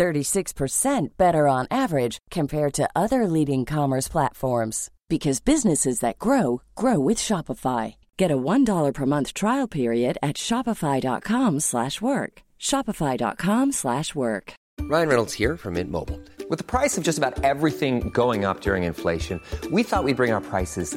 36% better on average compared to other leading commerce platforms because businesses that grow grow with Shopify. Get a $1 per month trial period at shopify.com/work. shopify.com/work. Ryan Reynolds here from Mint Mobile. With the price of just about everything going up during inflation, we thought we'd bring our prices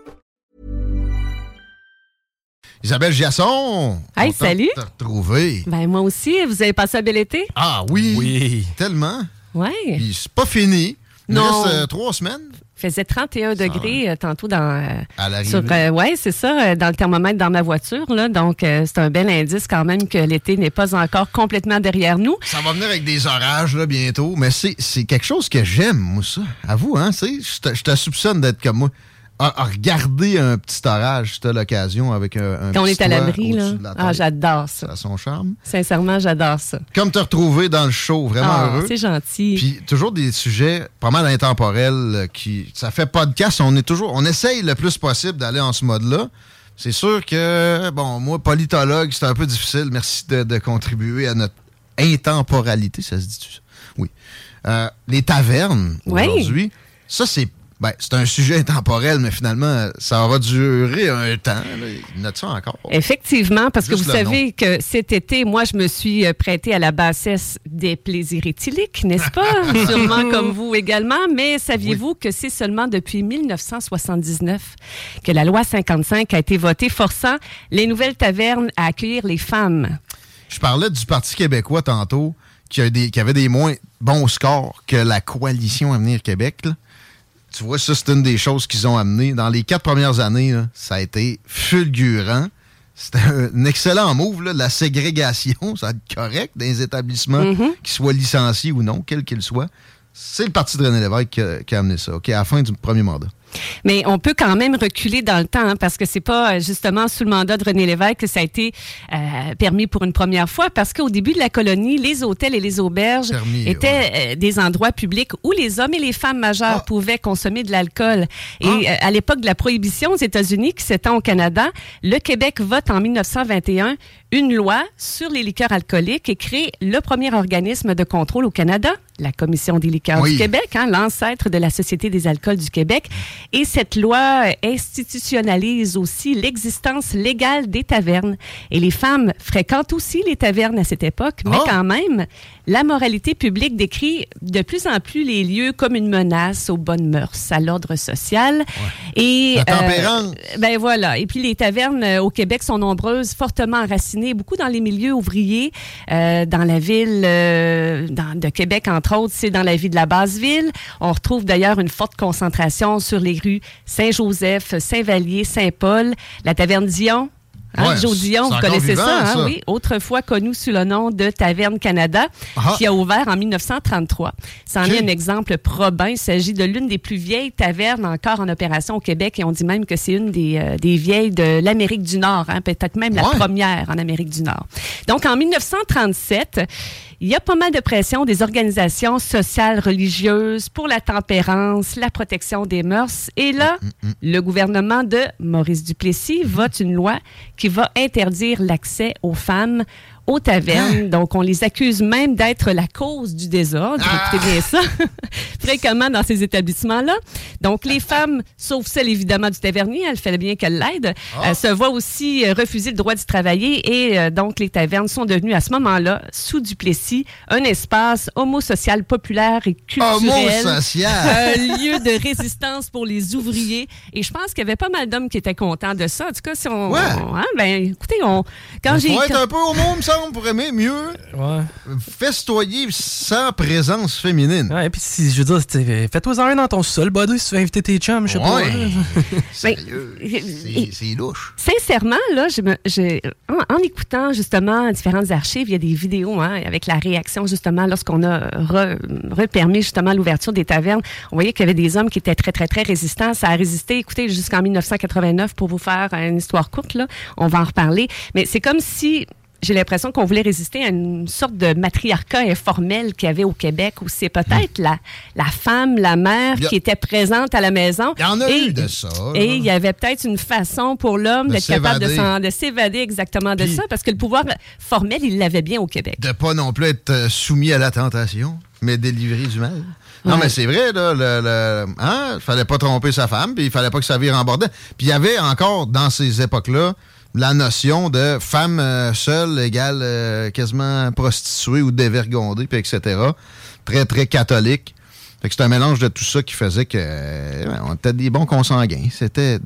Isabelle Giasson! Hey, salut. de te retrouver. Ben, moi aussi, vous avez passé un bel été? Ah oui! Oui. Tellement. Ouais. Puis c'est pas fini. Il Non. reste euh, trois semaines. faisait 31 degrés euh, tantôt dans. euh, À l'arrivée. sur, euh, ouais, c'est ça, euh, dans le thermomètre dans ma voiture. Là, donc, euh, c'est un bel indice quand même que l'été n'est pas encore complètement derrière nous. Ça va venir avec des orages là, bientôt, mais c'est c'est quelque chose que j'aime, moi, ça. Avoue, hein, tu sais, je te- je te soupçonne d'être comme moi. À, à regarder un petit orage, si t'as l'occasion, avec un, un Quand on petit est à l'abri, là. la Ah, j'adore ça. Ça a son charme. Sincèrement, j'adore ça. Comme te retrouver dans le show, vraiment Ah, heureux. c'est gentil. Puis toujours des sujets pas mal intemporels euh, qui. Ça fait podcast, on est toujours. On essaye le plus possible d'aller en ce mode-là. C'est sûr que, bon, moi, politologue, c'est un peu difficile. Merci de, de contribuer à notre intemporalité, ça se dit ça? Oui. Euh, les tavernes, Oui. aujourd'hui, ça, c'est. Ben, c'est un sujet intemporel, mais finalement, ça va durer un temps. de ça encore? Effectivement, parce que vous savez que cet été, moi, je me suis euh, prêtée à la bassesse des plaisirs éthyliques, n'est-ce pas? Sûrement comme vous également. Mais saviez-vous que c'est seulement depuis 1979 que la loi 55 a été votée forçant les nouvelles tavernes à accueillir les femmes? Je parlais du Parti québécois tantôt, qui, a des, qui avait des moins bons scores que la coalition Avenir Québec. là. Tu vois, ça, c'est une des choses qu'ils ont amené. Dans les quatre premières années, là, ça a été fulgurant. C'était un excellent move, là, la ségrégation, ça va être correct dans les établissements, Mhm. qu'ils soient licenciés ou non, quel qu'ils soient. C'est le Parti de René Lévesque qui a, qui a amené ça, OK, à la fin du premier mandat. Mais on peut quand même reculer dans le temps, hein, parce que c'est pas euh, justement sous le mandat de René Lévesque que ça a été euh, permis pour une première fois, parce qu'au début de la colonie, les hôtels et les auberges Permis, étaient euh, des endroits publics où les hommes et les femmes majeures pouvaient consommer de l'alcool. Et euh, à l'époque de la prohibition aux États-Unis, qui s'étend au Canada, le Québec vote en 1921 une loi sur les liqueurs alcooliques et crée le premier organisme de contrôle au Canada, la Commission des liqueurs Oui. du Québec, hein, l'ancêtre de la Société des alcools du Québec. Et cette loi euh, institutionnalise aussi l'existence légale des tavernes. Et les femmes fréquentent aussi les tavernes à cette époque, mais Ah! quand même, la moralité publique décrit de plus en plus les lieux comme une menace aux bonnes mœurs, à l'ordre social. Et La tempérance. ben voilà. Et puis les tavernes euh, au Québec sont nombreuses, fortement enracinées, beaucoup dans les milieux ouvriers, euh, dans la ville euh, dans- de Québec entre autres, c'est dans la vie de la basse ville. On retrouve d'ailleurs une forte concentration sur les les rues Saint-Joseph, Saint-Vallier, Saint-Paul, la taverne Dion, Hein, Ouais, Jodillon, c'est vous connaissez vivant, ça, hein, ça. oui, autrefois connu sous le nom de Taverne Canada, Ah. qui a ouvert en 1933. Ça en Ok. est un exemple probant. Il s'agit de l'une des plus vieilles tavernes encore en opération au Québec et on dit même que c'est une des, euh, des vieilles de l'Amérique du Nord, hein, peut-être même la première en Amérique du Nord. Donc en 1937, il y a pas mal de pression des organisations sociales religieuses pour la tempérance, la protection des mœurs. Et là, le gouvernement de Maurice Duplessis vote une loi qui va interdire l'accès aux femmes aux tavernes. Donc, on les accuse même d'être la cause du désordre. Écoutez bien ça. Fréquemment dans ces établissements-là. Donc, les femmes, sauf celle évidemment du tavernier, elle fait bien qu'elle l'aide, euh, se voient aussi euh, refuser le droit d'y travailler. Et euh, donc, les tavernes sont devenues à ce moment-là, sous Duplessis, un espace homosocial populaire et culturel. Homosocial. Un lieu de résistance pour les ouvriers. Et je pense qu'il y avait pas mal d'hommes qui étaient contents de ça. En tout cas, si on. Ouais. on- hein, ben, écoutez, on. Quand j'ai. Un peu homo, me semble, pour aimer mieux Ouais. festoyer sans présence féminine. Ouais, puis si, je veux dire, c'était- fais-toi un dans ton sol, buddy, si tu veux inviter tes chums, je sais pas. Sérieux, Ben, c'est- louche. Sincèrement, là, je me- j'ai- en, en écoutant justement différentes archives, il y a des vidéos hein, avec la réaction justement lorsqu'on a re- repermis justement l'ouverture des tavernes. On voyait qu'il y avait des hommes qui étaient très, très, très résistants. Ça a résisté, écoutez, jusqu'en 1989 pour vous faire une histoire courte. Là. On va en reparler. Mais c'est comme si j'ai l'impression qu'on voulait résister à une sorte de matriarcat informel qu'il y avait au Québec où c'est peut-être la, la femme, la mère a- qui était présente à la maison. Il y en a Et- eu de ça. là. et il y avait peut-être une façon pour l'homme De d'être capable de, s'évader. exactement de Puis- ça, parce que le pouvoir formel, il l'avait bien au Québec. de pas non plus être euh, soumis à la tentation, mais délivré du mal. Non, Ouais. mais c'est vrai, là, le, le- hein, fallait pas tromper sa femme, puis il fallait pas que ça vire en bordel. Puis il y avait encore, dans ces époques-là, la notion de femme euh, seule égale euh, quasiment prostituée ou dévergondée, puis etc. Très, très catholique. Fait que c'est un mélange de tout ça qui faisait que on était des bons consanguins. C'était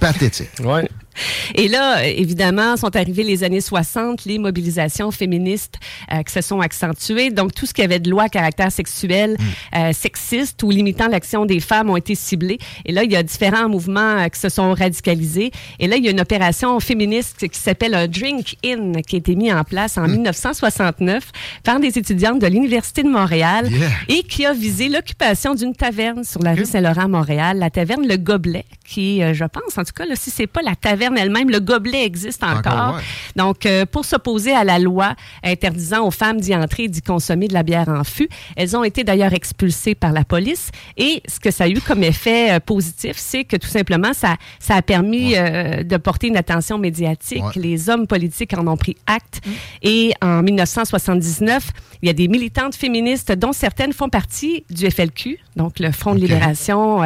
pathétique. Ouais. Et là, évidemment, sont arrivées les années 60, les mobilisations féministes euh, qui se sont accentuées. Donc, tout ce qui avait de loi à caractère sexuel, euh, sexiste ou limitant l'action des femmes ont été ciblés. Et là, il y a différents mouvements euh, qui se sont radicalisés. Et là, il y a une opération féministe qui s'appelle un Drink In qui a été mis en place en 1969 par des étudiantes de l'Université de Montréal Yeah. et qui a visé l'occupation d'une taverne sur la rue Saint-Laurent à Montréal, la taverne Le Gobelet, qui, euh, je pense, en tout cas, là, si c'est pas la taverne elle-même, le gobelet existe encore. Encore, ouais. Donc, euh, pour s'opposer à la loi interdisant aux femmes d'y entrer et d'y consommer de la bière en fût, elles ont été d'ailleurs expulsées par la police. Et ce que ça a eu comme effet euh, positif, c'est que tout simplement, ça, ça a permis euh, de porter une attention médiatique. Ouais. Les hommes politiques en ont pris acte. Et en 1979, il y a des militantes féministes dont certaines font partie du FLQ, donc le Front de libération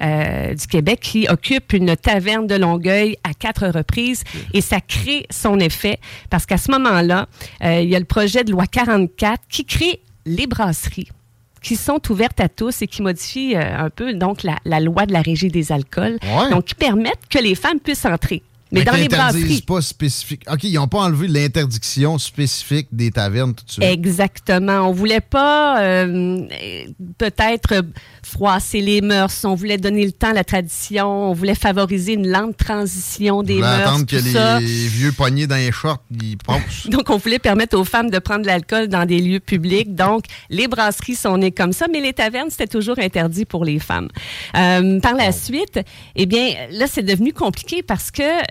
du Québec, qui occupe une taverne de Longueuil à quatre reprises. Et ça crée son effet parce qu'à ce moment-là, euh, il y a le projet de loi 44 qui crée les brasseries qui sont ouvertes à tous et qui modifient euh, un peu donc la, la loi de la régie des alcools, Ouais. donc qui permettent que les femmes puissent entrer. Mais dans les brasseries. pas spécifique. OK, ils n'ont pas enlevé l'interdiction spécifique des tavernes tout de suite. Exactement. On voulait pas euh, peut-être euh, froisser les mœurs. On voulait donner le temps à la tradition. On voulait favoriser une lente transition des On voulait mœurs. attendre que tout les ça. vieux poignets dans les shorts ils passent. Donc, on voulait permettre aux femmes de prendre de l'alcool dans des lieux publics. Donc, les brasseries sont nées comme ça, mais les tavernes, c'était toujours interdit pour les femmes. Euh, par la suite, eh bien, là, c'est devenu compliqué parce que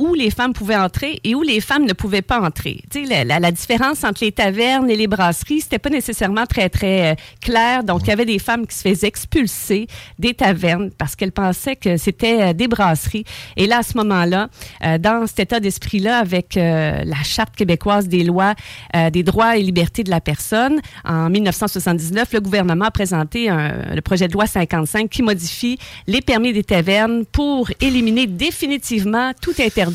où les femmes pouvaient entrer et où les femmes ne pouvaient pas entrer. La, la- la différence entre les tavernes et les brasseries, c'était pas nécessairement très, très euh, clair. Donc, il y avait des femmes qui se faisaient expulser des tavernes parce qu'elles pensaient que c'était euh, des brasseries. Et là, à ce moment-là, euh, dans cet état d'esprit-là, avec la Charte québécoise des lois des droits et libertés de la personne, en 1979, le gouvernement a présenté le projet de loi 55 qui modifie les permis des tavernes pour éliminer définitivement tout interdit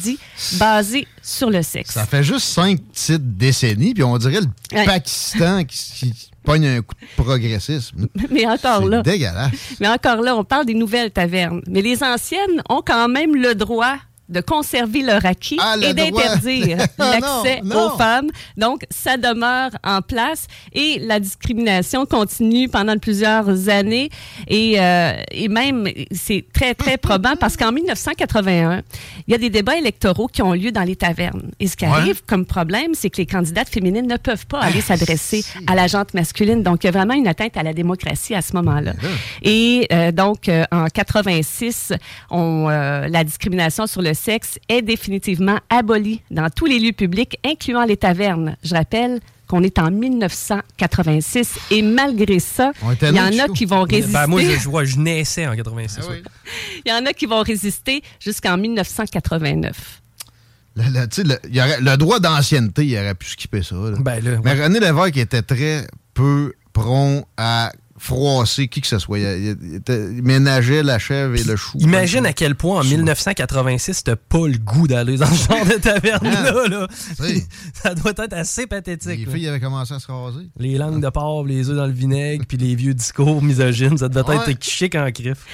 basé sur le sexe. Ça fait juste cinq petites décennies, puis on dirait le Ouais. Pakistan qui, qui pogne un coup de progressisme. Mais encore là, dégueulasse. mais encore là, on parle des nouvelles tavernes. Mais les anciennes ont quand même le droit de conserver leur acquis Ah, le et d'interdire droit. l'accès aux femmes. Donc, ça demeure en place et la discrimination continue pendant plusieurs années et, euh, et même, c'est très, très probant parce qu'en 1981, il y a des débats électoraux qui ont lieu dans les tavernes. Et ce qui Ouais. arrive comme problème, c'est que les candidates féminines ne peuvent pas aller Ah, s'adresser si. à la jante masculine. Donc, il y a vraiment une atteinte à la démocratie à ce moment-là. Et euh, donc, euh, en 86, on, euh, la discrimination sur le sexe est définitivement abolie dans tous les lieux publics, incluant les tavernes. Je rappelle qu'on est en 1986 et malgré ça, il y en a qui vont résister. Ben, moi, je, je vois, je naissais en 86. Ah. Il y en a qui vont résister jusqu'en 1989. Le, le- tu sais, le- il y aurait- le droit d'ancienneté, il aurait pu skipper ça. là. Ben là, Mais ouais. René Lévesque était très peu prompt à froisser qui que ce soit. Il, il- il était- il ménageait la chèvre et le chou. Imagine à quel point en 1986, t'as pas le goût d'aller dans ce genre de taverne-là. là. Oui. Ça doit être assez pathétique. Les là. filles avaient commencé à se raser. Les langues de porc, les œufs dans le vinaigre, puis les vieux discours misogynes, ça devait Ouais. être chic en griffe.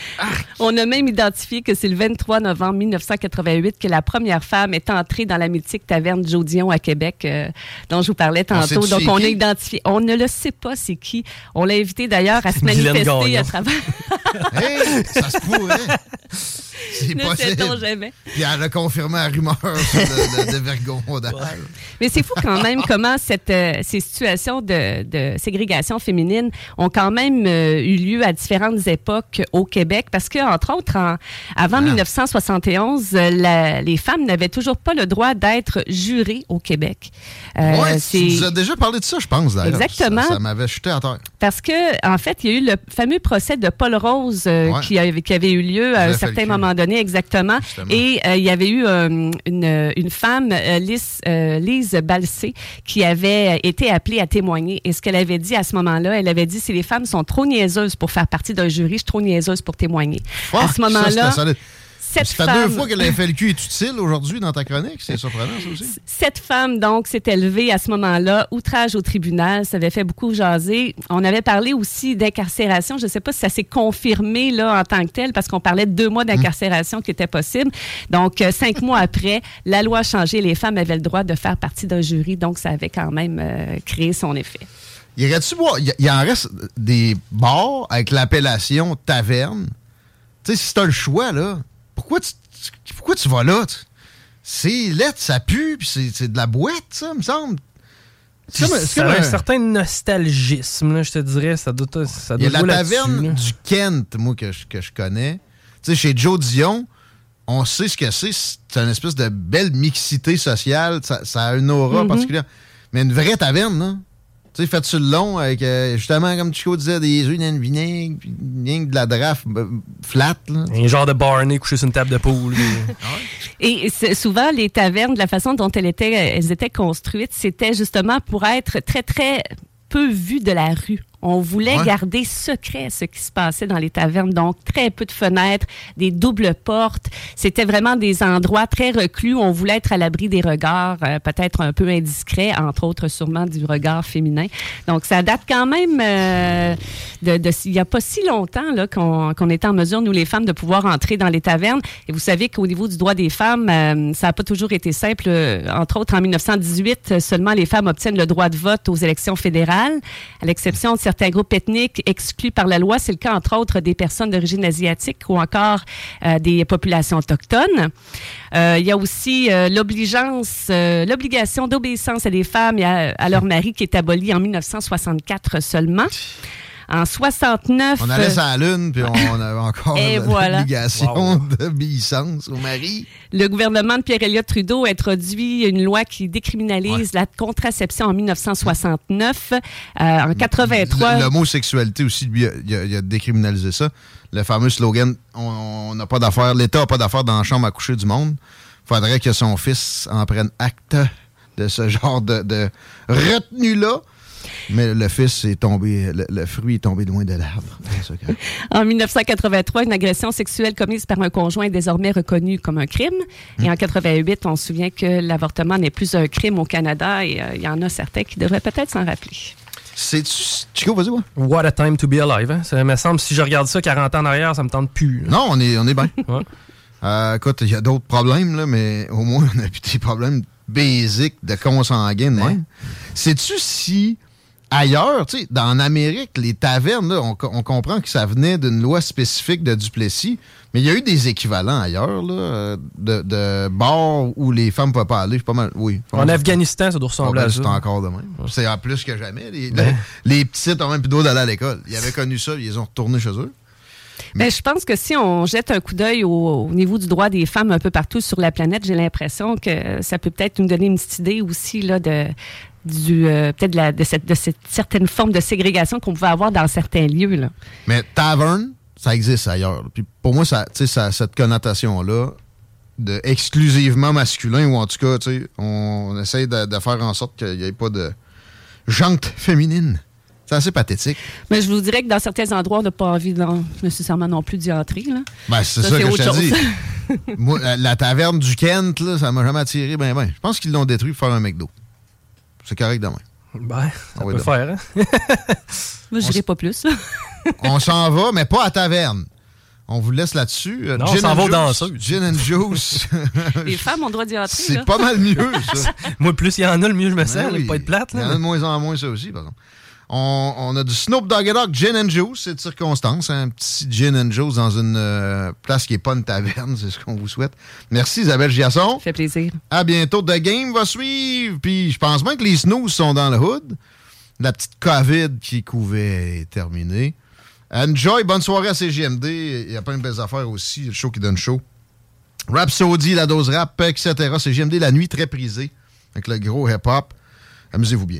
On a même identifié que c'est le 23 novembre 1988 que la première femme est entrée dans la mythique taverne Joe Dion à Québec, euh, dont je vous parlais tantôt. Donc, on a identifié. On ne le sait pas c'est qui. On l'a invité d'ailleurs à se manifester Gagnon. à travers. Hey, ça se pourrait. C'est ne possible. sait-on jamais. Puis elle a confirmé la rumeur de, de, vergondage. Mais c'est fou quand même comment cette, euh, ces situations de, de ségrégation féminine ont quand même euh, eu lieu à différentes époques au Québec parce que, entre autres, en- avant Ah. 1971, euh, la- les femmes n'avaient toujours pas le droit d'être jurées au Québec. Euh, ouais, c'est- tu nous as déjà parlé de ça, je pense, d'ailleurs. Exactement. Ça, ça m'avait jeté à terre. Parce que, en fait, il y a eu le fameux procès de Paul Rose euh, Ouais. qui, avait, qui avait eu lieu à un certain Falcu. Moment donné, exactement. Justement. Et euh, il y avait eu euh, une, une femme, euh, Lise, Lise Balsé, qui avait été appelée à témoigner. Et ce qu'elle avait dit à ce moment-là, elle avait dit si les femmes sont trop niaiseuses pour faire partie d'un jury, je suis trop niaiseuse pour témoigner. à Fuck, ce moment-là, cette Ça fait deux fois que la FLQ est utile aujourd'hui dans ta chronique. C'est surprenant, ça aussi. Cette femme, donc, s'est élevée à ce moment-là, outrage au tribunal. Ça avait fait beaucoup jaser. On avait parlé aussi d'incarcération. Je ne sais pas si ça s'est confirmé là en tant que tel, parce qu'on parlait de deux mois d'incarcération qui était possible. Donc, euh, cinq mois après, la loi a changé. Les femmes avaient le droit de faire partie d'un jury. Donc, ça avait quand même euh, créé son effet. Il tu boire? Il il en reste des bars avec l'appellation taverne? Tu sais, si t'as le choix, là, pourquoi tu, tu- pourquoi tu vas là? tu? C'est lettre, ça pue, puis c'est c'est de la boîte, ça, me semble. C'est comme- un un- certain nostalgisme, là, je te dirais. Ça doit, ça Il y doit a la taverne là. du Kent, moi, que je, que je connais. Tu sais, chez Joe Dion, on sait ce que c'est. C'est une espèce de belle mixité sociale. Ça, ça a une aura Mhm. particulière. Mais une vraie taverne, là. Tu sais, faites sur le long avec, euh, justement, comme Chico disait, des œufs dans le vinaigre, puis rien que de la draft euh, flat, là. Un genre de Barney couché sur une table de poule. Et c'est- souvent, les tavernes, de la façon dont elles étaient, elles étaient construites, c'était justement pour être très, très peu vues de la rue. On voulait Ouais. garder secret ce qui se passait dans les tavernes, donc très peu de fenêtres, des doubles portes. C'était vraiment des endroits très reclus. On voulait être à l'abri des regards, euh, peut-être un peu indiscrets, entre autres sûrement du regard féminin. Donc ça date quand même euh, de, de- il n'y a pas si longtemps là qu'on qu'on était en mesure, nous les femmes, de pouvoir entrer dans les tavernes. Et vous savez qu'au niveau du droit des femmes, euh, ça n'a pas toujours été simple. Euh, Entre autres, en 1918, euh, seulement les femmes obtiennent le droit de vote aux élections fédérales, à l'exception de certains groupes ethniques exclus par la loi. C'est le cas, entre autres, des personnes d'origine asiatique ou encore des populations autochtones. Euh, il y a aussi l'obligeance, l'obligation d'obéissance à des femmes et à leur mari qui est abolie en 1964 seulement. En 69... On allait euh, sur la lune, puis on avait encore Et voilà. l'obligation d'obéissance au mari. Le gouvernement de Pierre-Éliott Trudeau a introduit une loi qui décriminalise la contraception en 1969. Euh, en 83... Le- L'homosexualité aussi, lui, il a, il a décriminalisé ça. Le fameux slogan on on n'a pas d'affaires, l'État n'a pas d'affaires dans la chambre à coucher du monde. faudrait que son fils en prenne acte de ce genre de, de retenue-là. Mais le fils est tombé, le, le fruit est tombé loin de l'arbre. En 1983, une agression sexuelle commise par un conjoint est désormais reconnue comme un crime. Et en 88, on se souvient que l'avortement n'est plus un crime au Canada et euh, il y en a certains qui devraient peut-être s'en rappeler. C'est Chico, vas-y, ouais. What a time to be alive. Hein? Ça me semble, si je regarde ça 40 ans en arrière, ça me tente plus. là. Non, on est, on est bien. Ouais. Euh, écoute, il y a d'autres problèmes, là, mais au moins, on a plus des problèmes basiques de consanguin de même. Sais-tu si ailleurs, tu sais, dans Amérique, les tavernes, là, on, on comprend que ça venait d'une loi spécifique de Duplessis, mais il y a eu des équivalents ailleurs, là, euh, de, de bars où les femmes ne pouvaient pas aller. Pas mal, oui. En Afghanistan, ça doit ressembler à ça. C'est encore de même. C'est en plus que jamais. Les, les, les petites ont même plus d'eau d'aller à l'école. Ils avaient connu ça, ils ont retourné chez eux. Mais je pense que si on jette un coup d'œil au, au niveau du droit des femmes un peu partout sur la planète, j'ai l'impression que ça peut peut-être nous donner une petite idée aussi là, de, du euh, peut-être de, cette, de cette certaine forme de ségrégation qu'on pouvait avoir dans certains lieux. Là. Mais taverne, ça existe ailleurs. Puis pour moi, ça, tu sais, ça, cette connotation-là de exclusivement masculin, ou en tout cas, on, essaye de, de faire en sorte qu'il n'y ait pas de jante féminine. C'est assez pathétique. Mais je vous dirais que dans certains endroits, on n'a pas envie non- nécessairement non plus d'y entrer. Là. Ben, c'est ça, que je te dis. chose. Moi, la, la taverne du Kent, là, ça m'a jamais attiré. Ben, ben. Je pense qu'ils l'ont détruit pour faire un McDo. C'est correct demain. Ben, ça Ah oui, peut donc. faire, hein? Moi, je dirais pas plus. On s'en va, mais pas à taverne. On vous laisse là-dessus. Euh, Non, gin on s'en va juice. danseuses. Gin and juice. Les femmes ont le droit d'y entrer. C'est pas mal mieux, ça. Moi, plus il y en a, le mieux je me sens. Ben oui. Pas être plate. Il y en a de moins en moins, ça aussi, par exemple. On, on a du Snoop Dogg et Dogg Gin and Juice, c'est de circonstance. Un petit gin and juice dans une euh, place qui n'est pas une taverne, c'est ce qu'on vous souhaite. Merci Isabelle Giasson. Ça fait plaisir. À bientôt. The Game va suivre. Puis je pense bien que les snooze sont dans le hood. La petite COVID qui couvait est terminée. Enjoy. Bonne soirée à CGMD. Il y a plein de belles affaires aussi. Le show qui donne chaud. Rhapsody, la dose rap, etc. CGMD, la nuit très prisée. Avec le gros hip-hop. Amusez-vous bien.